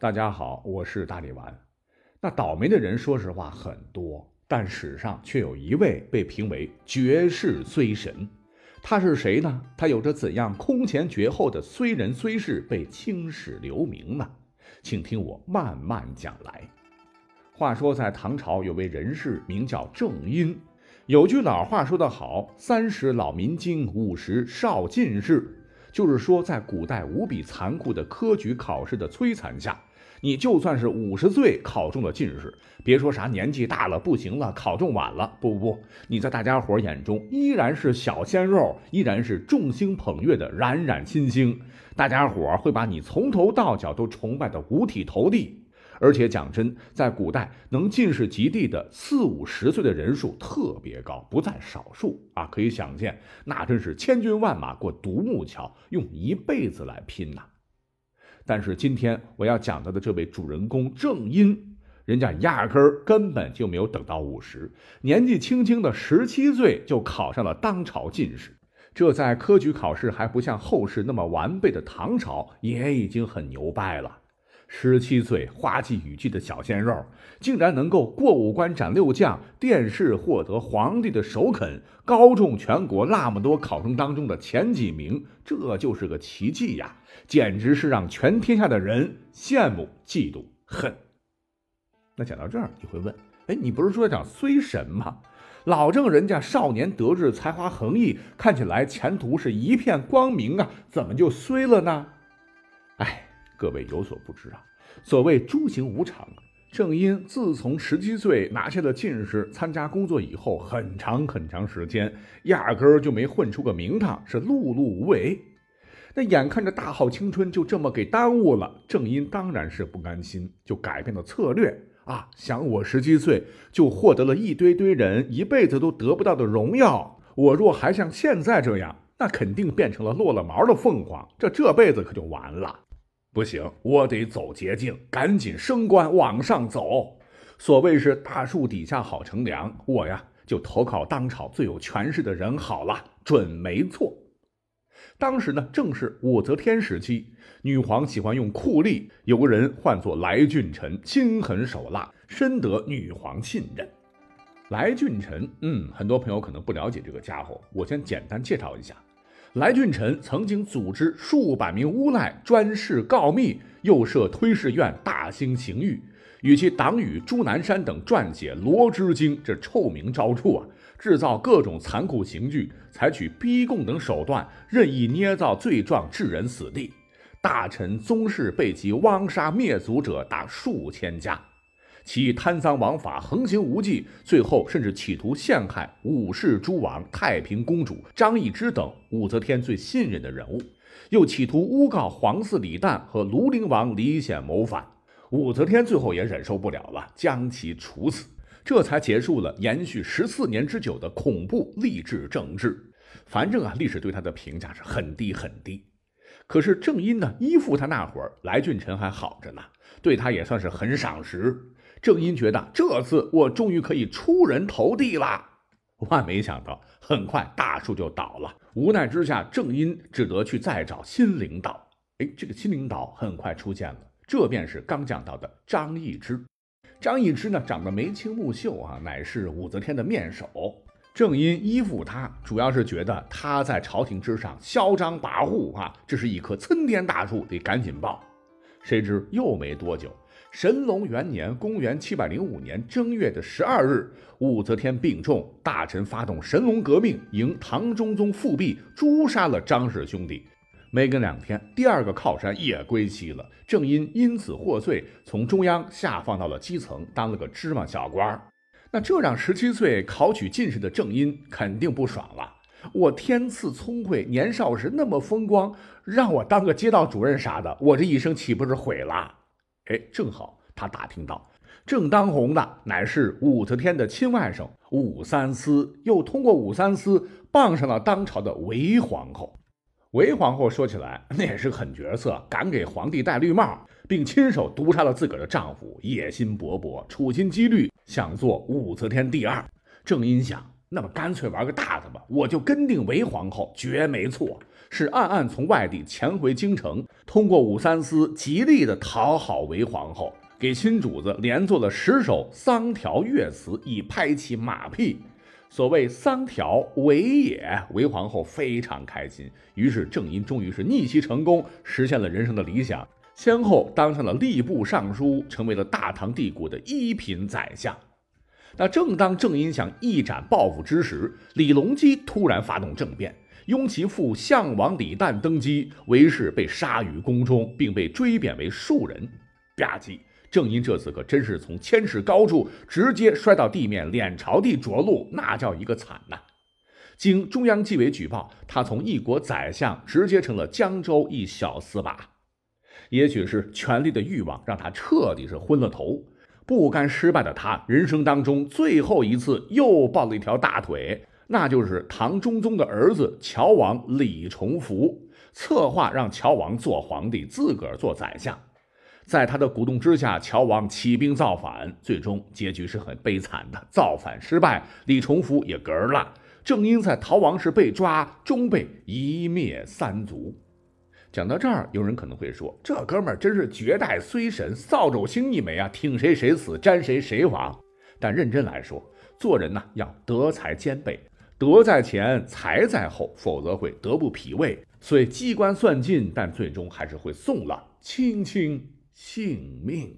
大家好，我是大力丸。那倒霉的人，说实话很多，但史上却有一位被评为绝世衰神。他是谁呢？他有着怎样空前绝后的衰人虽事被青史留名呢？请听我慢慢讲来。话说在唐朝有位人士名叫郑殷，有句老话说得好：“三十老民经，五十少进士。”就是说，在古代无比残酷的科举考试的摧残下。你就算是五十岁考中了进士，别说啥年纪大了不行了，考中晚了，不不不，你在大家伙眼中依然是小鲜肉，依然是众星捧月的冉冉新星，大家伙会把你从头到脚都崇拜的五体投地。而且讲真，在古代能进士及第的四五十岁的人数特别高，不在少数啊！可以想见，那真是千军万马过独木桥，用一辈子来拼呐。但是今天我要讲到的这位主人公郑殷，人家压根儿根本就没有等到五十，年纪轻轻的十七岁就考上了当朝进士，这在科举考试还不像后世那么完备的唐朝，也已经很牛掰了。十七岁花季雨季的小鲜肉，竟然能够过五关斩六将，殿试获得皇帝的首肯，高中全国那么多考生当中的前几名，这就是个奇迹呀！简直是让全天下的人羡慕、嫉妒、恨。那讲到这儿，你会问：哎，你不是说要讲虽神吗？老郑人家少年得志，才华横溢，看起来前途是一片光明啊，怎么就衰了呢？哎。各位有所不知啊，所谓诸行无常。正因自从十七岁拿下了进士，参加工作以后，很长很长时间，压根儿就没混出个名堂，是碌碌无为。那眼看着大好青春就这么给耽误了，正因当然是不甘心，就改变了策略啊！想我十七岁就获得了一堆堆人一辈子都得不到的荣耀，我若还像现在这样，那肯定变成了落了毛的凤凰，这这辈子可就完了。不行，我得走捷径，赶紧升官往上走。所谓是大树底下好乘凉，我呀就投靠当朝最有权势的人好了，准没错。当时呢正是武则天时期，女皇喜欢用酷吏，有个人唤作来俊臣，心狠手辣，深得女皇信任。来俊臣，嗯，很多朋友可能不了解这个家伙，我先简单介绍一下。来俊臣曾经组织数百名诬赖专事告密，又设推事院，大兴刑狱，与其党羽朱南山等撰写《罗织经》，这臭名昭著啊！制造各种残酷刑具，采取逼供等手段，任意捏造罪状，致人死地。大臣宗室被其汪杀灭族者达数千家。其贪赃枉法，横行无忌，最后甚至企图陷害武氏诸王、太平公主张易之等武则天最信任的人物，又企图诬告皇嗣李旦和庐陵王李显谋反。武则天最后也忍受不了了，将其处死，这才结束了延续十四年之久的恐怖吏治政治。反正啊，历史对他的评价是很低很低。可是正因呢依附他那会儿，来俊臣还好着呢，对他也算是很赏识。正因觉得这次我终于可以出人头地了，万没想到，很快大树就倒了。无奈之下，正因只得去再找新领导。哎，这个新领导很快出现了，这便是刚讲到的张易之。张易之呢，长得眉清目秀啊，乃是武则天的面首。正因依附他，主要是觉得他在朝廷之上嚣张跋扈啊，这是一棵参天大树，得赶紧抱。谁知又没多久。神龙元年，公元七百零五年正月的十二日，武则天病重，大臣发动神龙革命，迎唐中宗复辟，诛杀了张氏兄弟。没隔两天，第二个靠山也归西了。正因因此获罪，从中央下放到了基层，当了个芝麻小官那这让十七岁考取进士的正因肯定不爽了。我天赐聪慧，年少时那么风光，让我当个街道主任啥的，我这一生岂不是毁了？哎，正好他打听到，正当红的乃是武则天的亲外甥武三思，又通过武三思傍上了当朝的韦皇后。韦皇后说起来那也是狠角色，敢给皇帝戴绿帽，并亲手毒杀了自个儿的丈夫，野心勃勃，处心积虑想做武则天第二。正因想，那么干脆玩个大的吧，我就跟定韦皇后，绝没错。是暗暗从外地潜回京城，通过武三思极力的讨好韦皇后，给新主子连做了十首桑条乐词，以拍其马屁。所谓桑条韦也，韦皇后非常开心。于是郑殷终于是逆袭成功，实现了人生的理想，先后当上了吏部尚书，成为了大唐帝国的一品宰相。那正当郑殷想一展抱负之时，李隆基突然发动政变，拥其父项王李旦登基，韦氏被杀于宫中，并被追贬为庶人。吧唧！郑殷这次可真是从千尺高处直接摔到地面，脸朝地着陆，那叫一个惨呐！经中央纪委举报，他从一国宰相直接成了江州一小司马。也许是权力的欲望让他彻底是昏了头，不甘失败的他，人生当中最后一次又抱了一条大腿，那就是唐中宗的儿子乔王李重福，策划让乔王做皇帝，自个儿做宰相。在他的鼓动之下，乔王起兵造反，最终结局是很悲惨的。造反失败，李重福也嗝了。正因在逃亡时被抓，终被一灭三族。讲到这儿，有人可能会说：“这哥们儿真是绝代虽神，扫帚星一枚啊，挺谁谁死，沾谁谁亡。”但认真来说，做人呢要德才兼备，德在前，才在后，否则会德不匹位。所以机关算尽，但最终还是会送了卿卿性命。